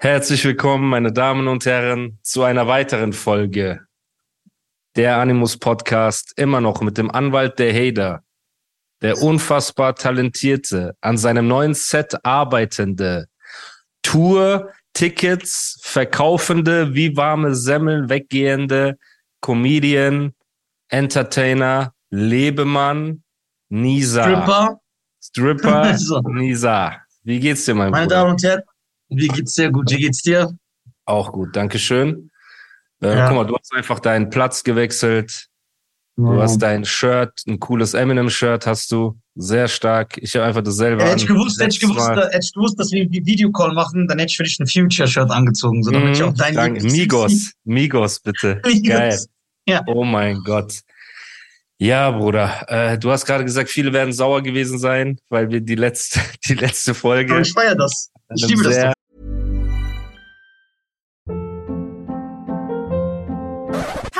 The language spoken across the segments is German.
Herzlich willkommen, meine Damen und Herren, zu einer weiteren Folge der Animus Podcast, immer noch mit dem Anwalt der Hader, der unfassbar talentierte, an seinem neuen Set arbeitende, Tour, Tickets verkaufende, wie warme Semmeln weggehende Comedian, Entertainer, Lebemann, Nisa. Stripper. Stripper. Nisa. Wie geht's dir, mein Meine Bruder? Damen und Herren, wie geht's dir? Gut, wie geht's dir? Auch gut, Dankeschön. Äh, Ja. Guck mal, du hast einfach deinen Platz gewechselt. Du Ja. hast dein Shirt, ein cooles Eminem-Shirt hast du. Sehr stark. Ich habe einfach dasselbe Hätte ich gewusst, hätte ich gewusst, hätte ich gewusst, dass wir einen Videocall machen, dann hätte ich für dich ein Future-Shirt angezogen, so damit ich auch Mhm, dein danke. Migos. Migos, bitte. Migos. Geil. Ja. Oh mein Gott. Ja, Bruder. Äh, du hast gerade gesagt, viele werden sauer gewesen sein, weil wir die letzte, die letzte Aber Folge ich feiere das. Ich liebe das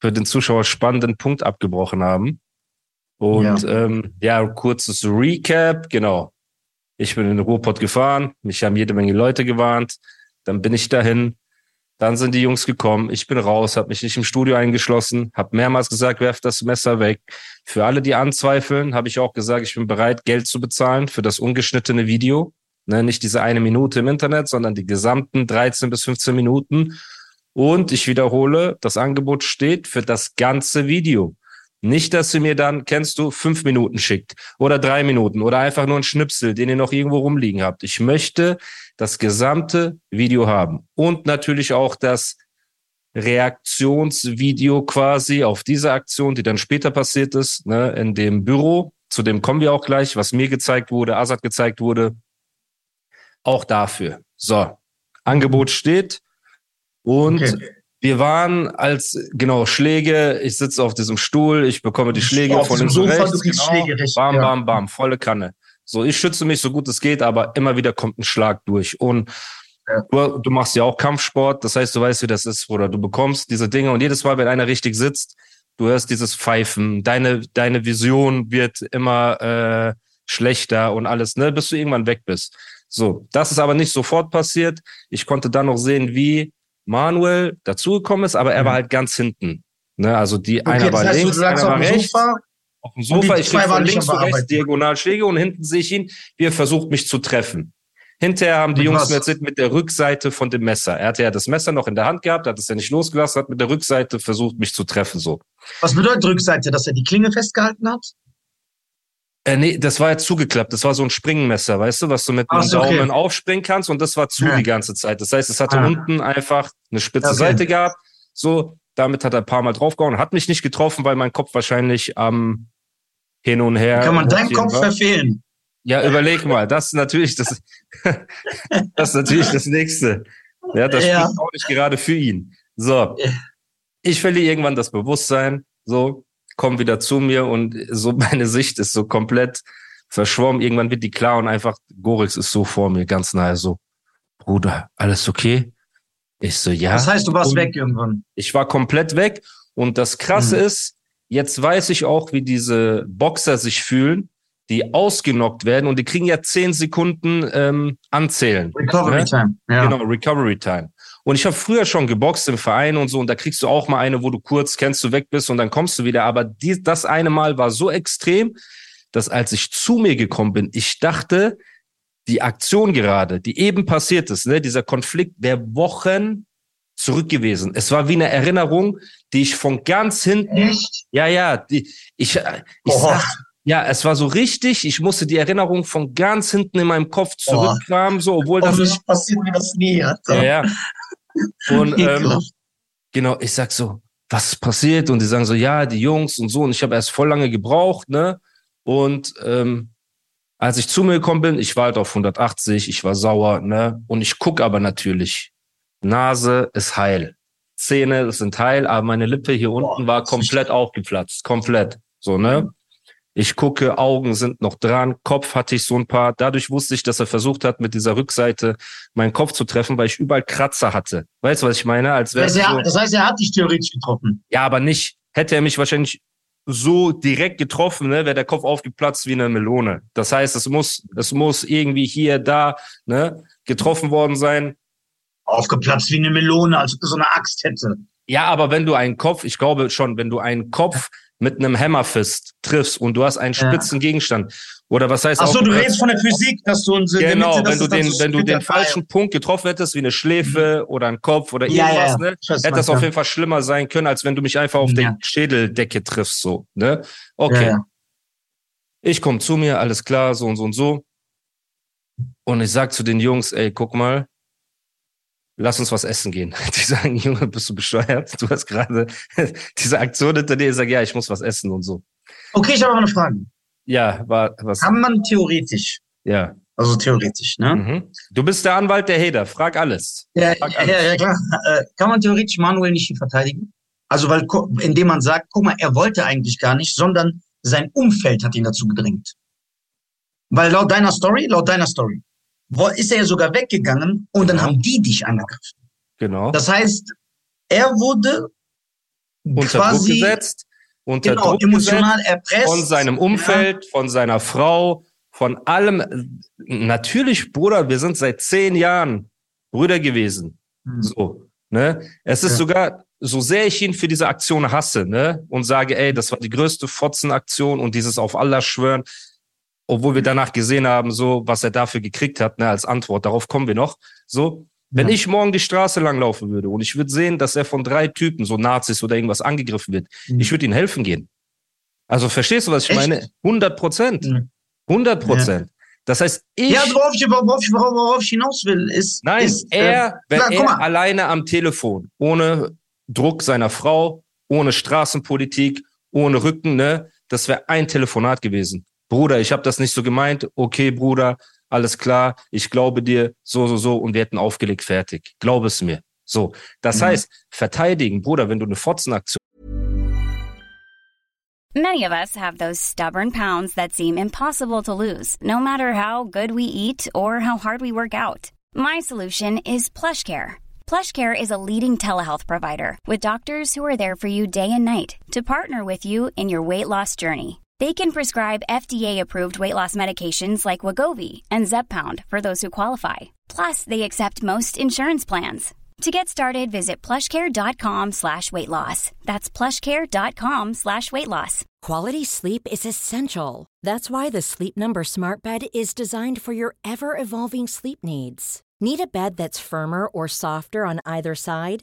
für den Zuschauer spannenden Punkt abgebrochen haben. Und ja, ähm, ja kurzes Recap, genau. Ich bin in den Ruhrpott gefahren, mich haben jede Menge Leute gewarnt, dann bin ich dahin, dann sind die Jungs gekommen, ich bin raus, habe mich nicht im Studio eingeschlossen, habe mehrmals gesagt, werft das Messer weg. Für alle, die anzweifeln, habe ich auch gesagt, ich bin bereit, Geld zu bezahlen für das ungeschnittene Video. Ne, nicht diese eine Minute im Internet, sondern die gesamten 13 bis 15 Minuten. Und ich wiederhole, das Angebot steht für das ganze Video. Nicht, dass sie mir dann, kennst du, fünf Minuten schickt oder drei Minuten oder einfach nur ein Schnipsel, den ihr noch irgendwo rumliegen habt. Ich möchte das gesamte Video haben und natürlich auch das Reaktionsvideo quasi auf diese Aktion, die dann später passiert ist, ne, in dem Büro. Zu dem kommen wir auch gleich, was mir gezeigt wurde, Asad gezeigt wurde. Auch dafür. So, Angebot steht. Und okay. wir waren als, genau, Schläge. Ich sitze auf diesem Stuhl, ich bekomme die Schläge auf von links Sofa, und rechts. Genau. Schläge recht, bam, bam, bam, volle Kanne. So, ich schütze mich so gut es geht, aber immer wieder kommt ein Schlag durch. Und Ja. du, du machst ja auch Kampfsport, das heißt, du weißt, wie das ist, oder du bekommst diese Dinge und jedes Mal, wenn einer richtig sitzt, du hörst dieses Pfeifen, deine, deine Vision wird immer äh, schlechter und alles, ne, bis du irgendwann weg bist. So, das ist aber nicht sofort passiert. Ich konnte dann noch sehen, wie Manuel dazugekommen ist, aber er Mhm. war halt ganz hinten. Ne, also die Okay, einer war heißt, links, einer war rechts. Sofa. Auf dem Und Sofa, ich waren von links zu rechts Bearbeiten. Diagonalschläge und hinten sehe ich ihn, wie er versucht, mich zu treffen. Hinterher haben die Mit Jungs was? mit der Rückseite von dem Messer. Er hatte ja das Messer noch in der Hand gehabt, hat es ja nicht losgelassen, hat mit der Rückseite versucht, mich zu treffen, so. Was bedeutet Rückseite, dass er die Klinge festgehalten hat? Äh, nee, das war ja zugeklappt. Das war so ein Springmesser, weißt du, was du mit dem so, okay. Daumen aufspringen kannst und das war zu Ja. die ganze Zeit. Das heißt, es hatte Ah. unten einfach eine spitze Okay. Seite gehabt. So, damit hat er ein paar Mal draufgehauen. Hat mich nicht getroffen, weil mein Kopf wahrscheinlich am hin und her. Kann man deinen Kopf war. verfehlen? Ja, überleg mal, das ist natürlich das, das ist natürlich das nächste. Ja, das Ja. spricht auch nicht gerade für ihn. So. Ich verliere irgendwann das Bewusstsein, so, komm wieder zu mir und so meine Sicht ist so komplett verschwommen. Irgendwann wird die klar und einfach, Gorix ist so vor mir, ganz nahe, so, Bruder, alles okay? Ich so, ja. Das heißt, du warst Und- weg irgendwann. ich war komplett weg. Und das Krasse Mhm. ist, jetzt weiß ich auch, wie diese Boxer sich fühlen, die ausgenockt werden und die kriegen ja zehn Sekunden ähm, anzählen. Recovery Ne? Time. Ja. Genau, Recovery Time. Und ich habe früher schon geboxt im Verein und so, und da kriegst du auch mal eine, wo du kurz kennst, du weg bist und dann kommst du wieder. Aber die, das eine Mal war so extrem, dass als ich zu mir gekommen bin, ich dachte, die Aktion gerade, die eben passiert ist, ne, dieser Konflikt wäre Wochen zurück gewesen. Es war wie eine Erinnerung, die ich von ganz hinten, Echt? ja, ja, die, ich, äh, ich sag, ja, es war so richtig, ich musste die Erinnerung von ganz hinten in meinem Kopf zurückkramen, so, obwohl das Hoffentlich passiert mir das nie. Alter. ja, ja. Und ähm, genau, ich sag so, was ist passiert? Und die sagen so, ja, die Jungs und so. Und ich habe erst voll lange gebraucht, ne? Und ähm, als ich zu mir gekommen bin, ich war halt auf 180, ich war sauer, ne? Und ich guck aber natürlich Nase ist heil. Zähne sind heil, aber meine Lippe hier Boah, unten war komplett aufgeplatzt. Komplett. So, ne? Ich gucke, Augen sind noch dran, Kopf hatte ich so ein paar. Dadurch wusste ich, dass er versucht hat, mit dieser Rückseite meinen Kopf zu treffen, weil ich überall Kratzer hatte. Weißt du, was ich meine? Als Das heißt, er, das heißt, er hat dich theoretisch getroffen. ja, aber nicht. Hätte er mich wahrscheinlich so direkt getroffen, ne, wäre der Kopf aufgeplatzt wie eine Melone. Das heißt, es muss, es muss irgendwie hier, da, ne, getroffen worden sein. Aufgeplatzt wie eine Melone, als ob er so eine Axt hätte. Ja, aber wenn du einen Kopf, ich glaube schon, wenn du einen Kopf mit einem Hammerfist triffst und du hast einen Ja. spitzen Gegenstand oder was heißt Ach so, auch- du redest von der Physik, dass du uns Genau, Mitte, wenn du den, wenn du den falschen Punkt getroffen hättest, wie eine Schläfe oder ein Kopf oder Ja, irgendwas, ja, ne, hätte das auf jeden Fall schlimmer sein können, als wenn du mich einfach auf die Schädeldecke triffst, so, ne? Okay. Ich komme zu mir, alles klar, so und so und so. Und ich sag zu den Jungs, ey, guck mal, lass uns was essen gehen. Die sagen, Junge, bist du bescheuert? Du hast gerade diese Aktion hinter dir. Ich sag, ja, ich muss was essen und so. Okay, ich habe aber eine Frage. Ja, war was? Kann man theoretisch, Ja. also theoretisch, ne? Mhm. Du bist der Anwalt der Heder. Frag alles. Ja, Frag ja, alles. ja, klar. Äh, kann man theoretisch Manuel nicht verteidigen? Also, weil, indem man sagt, guck mal, er wollte eigentlich gar nicht, sondern sein Umfeld hat ihn dazu gedrängt. Weil laut deiner Story, laut deiner Story, ist er ja sogar weggegangen und dann Genau. haben die dich angegriffen. Genau. Das heißt, er wurde unter quasi, Druck gesetzt, unter genau, Druck emotional gesetzt erpresst. von seinem Umfeld, von seiner Frau, von allem. Natürlich, Bruder, wir sind seit zehn Jahren Brüder gewesen. Ja. So, ne? Es ist Ja. sogar, so sehr ich ihn für diese Aktion hasse, ne? Und sage, ey, das war die größte Fotzenaktion und dieses auf Allah schwören, obwohl wir danach gesehen haben, so, was er dafür gekriegt hat, ne, als Antwort. Darauf kommen wir noch. So, wenn Ja. ich morgen die Straße lang laufen würde und ich würde sehen, dass er von drei Typen, so Nazis oder irgendwas angegriffen wird, Mhm. ich würde ihm helfen gehen. Also verstehst du, was ich Echt? meine? 100 Prozent. Mhm. 100 Prozent. Das heißt, ich, Ja, worauf ich, worauf, ich, worauf, ich hinaus will, ist. nein, ist, äh, er, wenn klar, er alleine am Telefon, ohne Druck seiner Frau, ohne Straßenpolitik, ohne Rücken, ne, das wäre ein Telefonat gewesen. Bruder, ich habe das nicht so gemeint. Okay, Bruder, alles klar, ich glaube dir, so, so, so, und wir hätten aufgelegt, fertig. Glaube es mir. So, das Mhm. heißt, verteidigen, Bruder, wenn du eine Fotzenaktion Many of us have those stubborn pounds that seem impossible to lose, no matter how good we eat or how hard we work out. My solution is PlushCare. PlushCare is a leading telehealth provider with doctors who are there for you day and night to partner with you in your weight loss journey. They can prescribe FDA-approved weight loss medications like Wagovi and Zepbound for those who qualify. Plus, they accept most insurance plans. To get started, visit plushcare.com slash weight loss. That's plushcare.com slash weight loss. Quality sleep is essential. That's why the Sleep Number Smart Bed is designed for your ever evolving sleep needs. Need a bed that's firmer or softer on either side?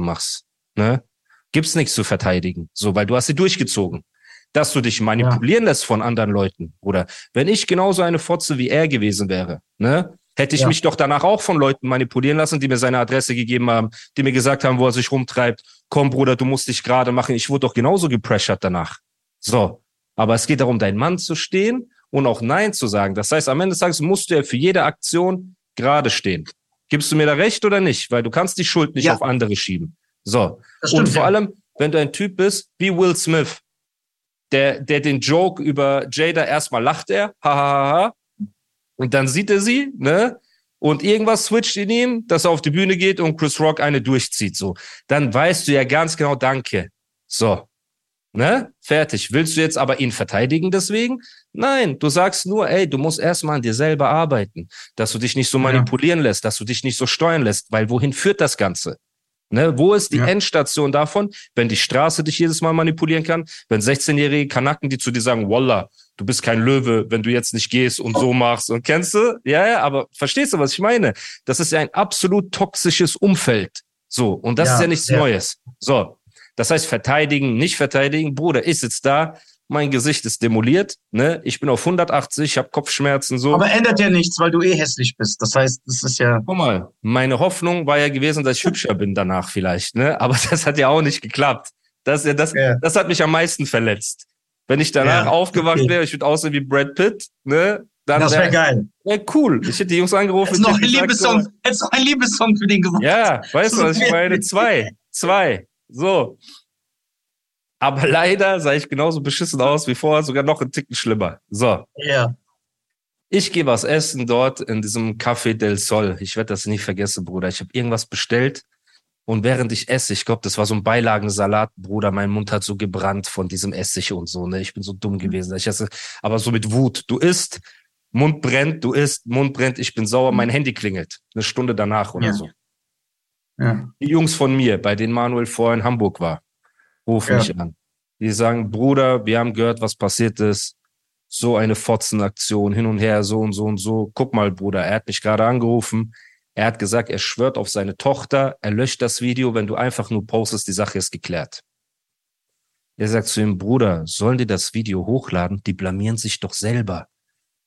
machst, ne? Gibt's nichts zu verteidigen. So, weil du hast sie durchgezogen. Dass du dich manipulieren lässt von anderen Leuten. Oder wenn ich genauso eine Fotze wie er gewesen wäre, ne? Hätte ich Ja. mich doch danach auch von Leuten manipulieren lassen, die mir seine Adresse gegeben haben, die mir gesagt haben, wo er sich rumtreibt. Komm, Bruder, du musst dich gerade machen. Ich wurde doch genauso gepressured danach. So. Aber es geht darum, dein Mann zu stehen und auch Nein zu sagen. Das heißt, am Ende des Tages musst du ja für jede Aktion gerade stehen. Gibst du mir da recht oder nicht? Weil du kannst die Schuld nicht Ja. auf andere schieben. So. Das Und stimmt, vor ja. allem, wenn du ein Typ bist wie Will Smith, der, der den Joke über Jada erstmal lacht er, ha, ha, ha, ha, und dann sieht er sie, ne? Und irgendwas switcht in ihm, dass er auf die Bühne geht und Chris Rock eine durchzieht, so. Dann weißt du ja ganz genau, danke. So. Ne? Fertig. Willst du jetzt aber ihn verteidigen deswegen? Nein, du sagst nur, ey, du musst erstmal an dir selber arbeiten, dass du dich nicht so Ja. manipulieren lässt, dass du dich nicht so steuern lässt, weil wohin führt das Ganze? Ne, wo ist die ja. Endstation davon, wenn die Straße dich jedes Mal manipulieren kann, wenn 16-jährige Kanaken, die zu dir sagen, Wallah, du bist kein Löwe, wenn du jetzt nicht gehst und so machst und kennst du? Ja, ja, aber verstehst du, was ich meine? Das ist ja ein absolut toxisches Umfeld. So, und das ja, ist ja nichts ja. Neues. So, das heißt verteidigen, nicht verteidigen, Bruder, ist jetzt da, mein Gesicht ist demoliert, ne? Ich bin auf 180, ich habe Kopfschmerzen so. Aber ändert ja nichts, weil du eh hässlich bist. Das heißt, das ist ja. Guck mal, meine Hoffnung war ja gewesen, dass ich hübscher bin danach vielleicht, ne? Aber das hat ja auch nicht geklappt. Das, das, ja. das hat mich am meisten verletzt. Wenn ich danach ja, aufgewacht okay. wäre, ich würde aussehen wie Brad Pitt, ne? Dann das wäre wär, geil. Ja, cool. Ich hätte die Jungs angerufen. Jetzt noch ein Liebessong, jetzt noch ein Liebessong für den gemacht. Ja, weißt du, was ich meine? Zwei. Zwei. So. Aber leider sah ich genauso beschissen aus wie vorher, sogar noch ein Ticken schlimmer. So. Ja. Ich gehe was essen dort in diesem Café del Sol. Ich werde das nie vergessen, Bruder. Ich habe irgendwas bestellt und während ich esse, ich glaube, das war so ein Beilagensalat, Bruder, mein Mund hat so gebrannt von diesem Essig und so. Ne? Ich bin so dumm gewesen. Ich esse, aber so mit Wut. Du isst, Mund brennt, du isst, Mund brennt, ich bin sauer, mein Handy klingelt. Eine Stunde danach oder ja. so. Ja. Die Jungs von mir, bei denen Manuel vorher in Hamburg war, rufen ja. mich an. Die sagen, Bruder, wir haben gehört, was passiert ist. So eine Fotzenaktion, hin und her, so und so und so. Guck mal, Bruder, er hat mich gerade angerufen. Er hat gesagt, er schwört auf seine Tochter, er löscht das Video, wenn du einfach nur postest, die Sache ist geklärt. Er sagt zu ihm, Bruder, sollen die das Video hochladen? Die blamieren sich doch selber.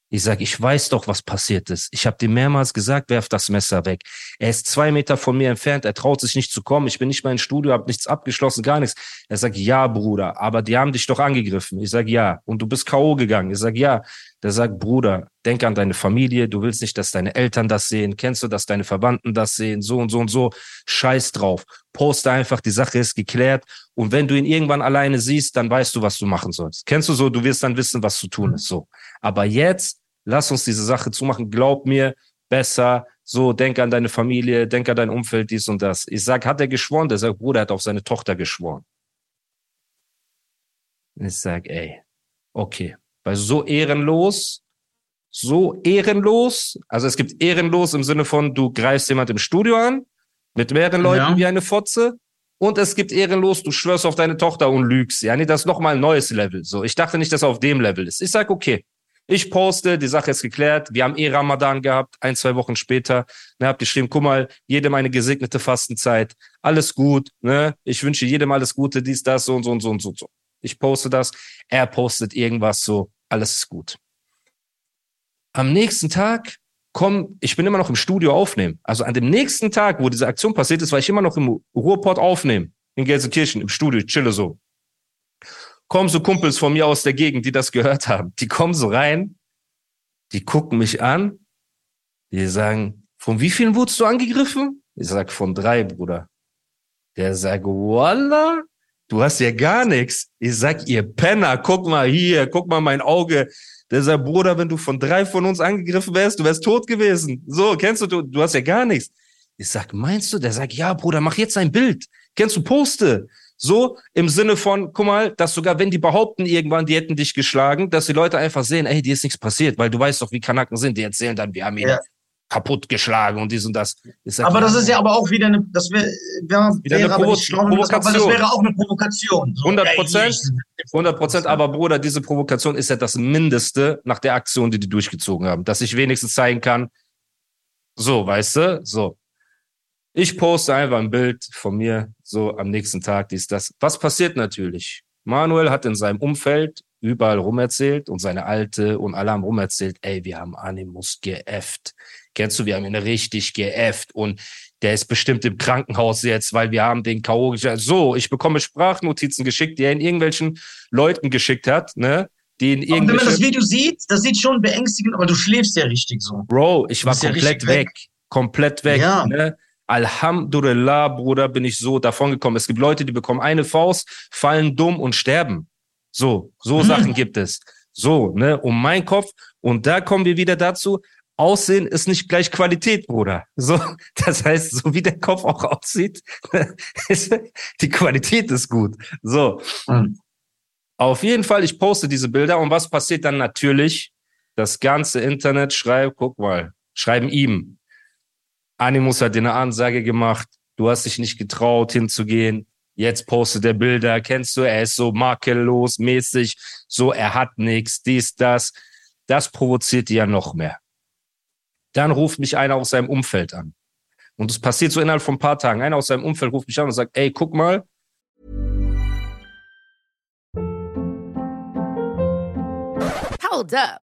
Ich sage, ich weiß doch, was passiert ist. Ich habe dir mehrmals gesagt, werf das Messer weg. Er ist zwei Meter von mir entfernt, er traut sich nicht zu kommen. Ich bin nicht mal im Studio, habe nichts abgeschlossen, gar nichts. Er sagt, ja, Bruder, aber die haben dich doch angegriffen. Ich sage, ja. Und du bist K.O. gegangen. Ich sage, ja. Der sagt, Bruder, denk an deine Familie. Du willst nicht, dass deine Eltern das sehen. Kennst du, dass deine Verwandten das sehen? So und so und so. Scheiß drauf. Poste einfach, die Sache ist geklärt. Und wenn du ihn irgendwann alleine siehst, dann weißt du, was du machen sollst. Kennst du so? Du wirst dann wissen, was zu tun ist. So. Aber jetzt lass uns diese Sache zumachen, glaub mir, besser, so, denk an deine Familie, denk an dein Umfeld, dies und das. Ich sag, hat er geschworen? Der sagt, Bruder, er hat auf seine Tochter geschworen. Ich sag, ey, okay, weil so ehrenlos, so ehrenlos, also es gibt ehrenlos im Sinne von, du greifst jemand im Studio an, mit mehreren Leuten ja. wie eine Fotze, und es gibt ehrenlos, du schwörst auf deine Tochter und lügst. Ja, nee, das ist nochmal ein neues Level. So, ich dachte nicht, dass er auf dem Level ist. Ich sag, okay, ich poste, die Sache ist geklärt. Wir haben eh Ramadan gehabt, ein, zwei Wochen später. Ne, habt geschrieben, guck mal, jedem eine gesegnete Fastenzeit. Alles gut, ne? Ich wünsche jedem alles Gute, dies, das, so und so und so und so. so. Ich poste das. Er postet irgendwas so. Alles ist gut. Am nächsten Tag komm, ich bin immer noch im Studio aufnehmen. Also an dem nächsten Tag, wo diese Aktion passiert ist, war ich immer noch im Ruhrport aufnehmen. In Gelsenkirchen, im Studio, chille so kommen so Kumpels von mir aus der Gegend, die das gehört haben. Die kommen so rein, die gucken mich an, die sagen, von wie vielen wurdest du angegriffen? Ich sag, von drei, Bruder. Der sagt, Wallah, du hast ja gar nichts. Ich sag, ihr Penner, guck mal hier, guck mal mein Auge. Der sagt, Bruder, wenn du von drei von uns angegriffen wärst, du wärst tot gewesen. So, kennst du, du, du hast ja gar nichts. Ich sag, meinst du? Der sagt, ja, Bruder, mach jetzt ein Bild. Kennst du Poste? So im Sinne von, guck mal, dass sogar wenn die behaupten irgendwann, die hätten dich geschlagen, dass die Leute einfach sehen, ey, dir ist nichts passiert, weil du weißt doch, wie Kanaken sind. Die erzählen dann, wir haben ihn ja. kaputt geschlagen und dies und das. Sag, aber das ist ja aber auch wieder eine, das wäre, wär, wieder wäre eine Provo schlau, Provokation. Das, das wäre auch eine Provokation. So, 100 Prozent, 100 Prozent. Aber Bruder, diese Provokation ist ja das Mindeste nach der Aktion, die die durchgezogen haben, dass ich wenigstens zeigen kann, so, weißt du, so. Ich poste einfach ein Bild von mir, so am nächsten Tag, dies, das. Was passiert natürlich? Manuel hat in seinem Umfeld überall rumerzählt und seine Alte und alle haben rumerzählt, ey, wir haben Animus geäfft. Kennst du, wir haben ihn richtig geäfft und der ist bestimmt im Krankenhaus jetzt, weil wir haben den K.O. So, ich bekomme Sprachnotizen geschickt, die er in irgendwelchen Leuten geschickt hat, ne? Die in wenn man das Video sieht, das sieht schon beängstigend, aber du schläfst ja richtig so. Bro, ich war komplett ja weg. weg. Komplett weg. Ja. Ne? Alhamdulillah, Bruder, bin ich so davon gekommen. Es gibt Leute, die bekommen eine Faust, fallen dumm und sterben. So, so hm. Sachen gibt es. So, ne, um mein Kopf. Und da kommen wir wieder dazu. Aussehen ist nicht gleich Qualität, Bruder. So, das heißt, so wie der Kopf auch aussieht, die Qualität ist gut. So. Hm. Auf jeden Fall, ich poste diese Bilder und was passiert dann natürlich? Das ganze Internet schreibt, guck mal, schreiben ihm, Animus hat dir eine Ansage gemacht. du hast dich nicht getraut hinzugehen. Jetzt postet der Bilder, kennst du, er ist so makellos mäßig, so er hat nichts, dies, das. Das provoziert die ja noch mehr. Dann ruft mich einer aus seinem Umfeld an. Und es passiert so innerhalb von ein paar Tagen. Einer aus seinem Umfeld ruft mich an und sagt, ey, guck mal. Hold up.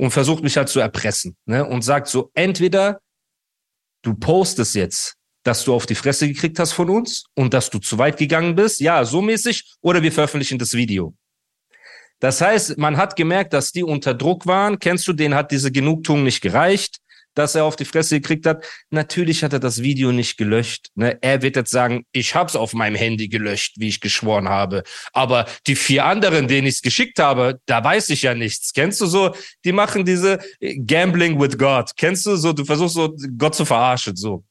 Und versucht mich halt zu erpressen. Ne? Und sagt so, entweder du postest jetzt, dass du auf die Fresse gekriegt hast von uns und dass du zu weit gegangen bist, ja, so mäßig, oder wir veröffentlichen das Video. Das heißt, man hat gemerkt, dass die unter Druck waren. Kennst du, denen hat diese Genugtuung nicht gereicht dass er auf die Fresse gekriegt hat. Natürlich hat er das Video nicht gelöscht. Ne? Er wird jetzt sagen, ich hab's auf meinem Handy gelöscht, wie ich geschworen habe. Aber die vier anderen, denen ich's geschickt habe, da weiß ich ja nichts. Kennst du so? Die machen diese Gambling with God. Kennst du so? Du versuchst so Gott zu verarschen, so.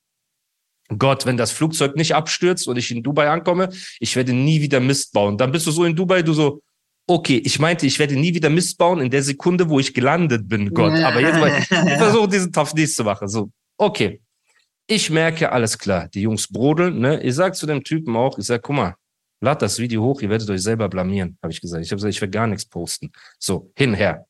Gott, wenn das Flugzeug nicht abstürzt und ich in Dubai ankomme, ich werde nie wieder Mist bauen. Dann bist du so in Dubai, du so, okay, ich meinte, ich werde nie wieder Mist bauen in der Sekunde, wo ich gelandet bin, Gott. Aber jetzt mal, ich versuche diesen Topf nicht zu machen. So, okay. Ich merke, alles klar, die Jungs brodeln, ne? Ich sag zu dem Typen auch, ich sag, guck mal, lad das Video hoch, ihr werdet euch selber blamieren, habe ich gesagt. Ich habe gesagt, ich werde gar nichts posten. So, hinher.